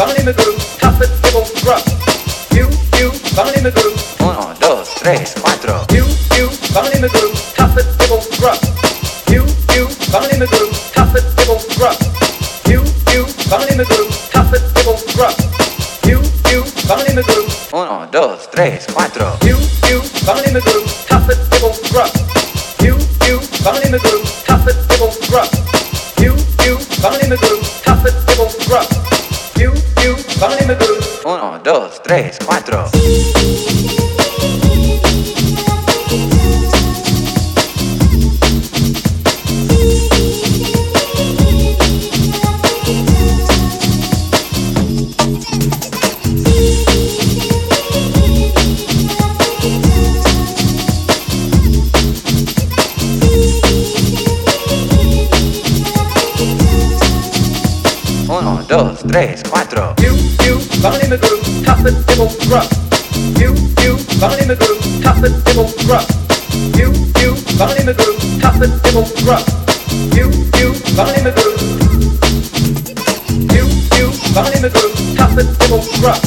vamos en el groove, it, dibble, rock. You, you, en el groove. Uno, dos, tres, cuatro. You, you, en el groove, top it, dibble, rock. You, you, en el groove, top it, dibble, rock. You, you, en el groove, top it, dibble, rock. You, you, en el groove. Uno, dos, tres, cuatro. You, you, en el groove, top it, dibble, rock. You, you, en el groove, top it, dibble, rock. You, you, en el groove, top it, dibble, rock. Uno, dos, tres, cuatro. Dos, tres, cuatro. You, you, vamos en el groove, top it, dibble, rock. You, you, el groove, top it, dibble, rock. You, you, el groove, top it, dibble, rock. You, you, el groove. You, you, el groove, top it, dibble, rock.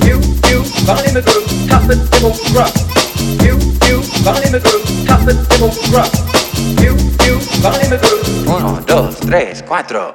You, you, el groove, top it, dibble, rock. You, you, el groove, top it, dibble, rock. You, you, el groove. Uno, dos, tres, cuatro.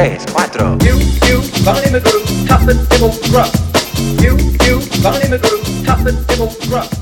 tres, cuatro. You, you, el groove, top it, dibble, rock. You, you, vamos en el groove, top it, dibble, rock.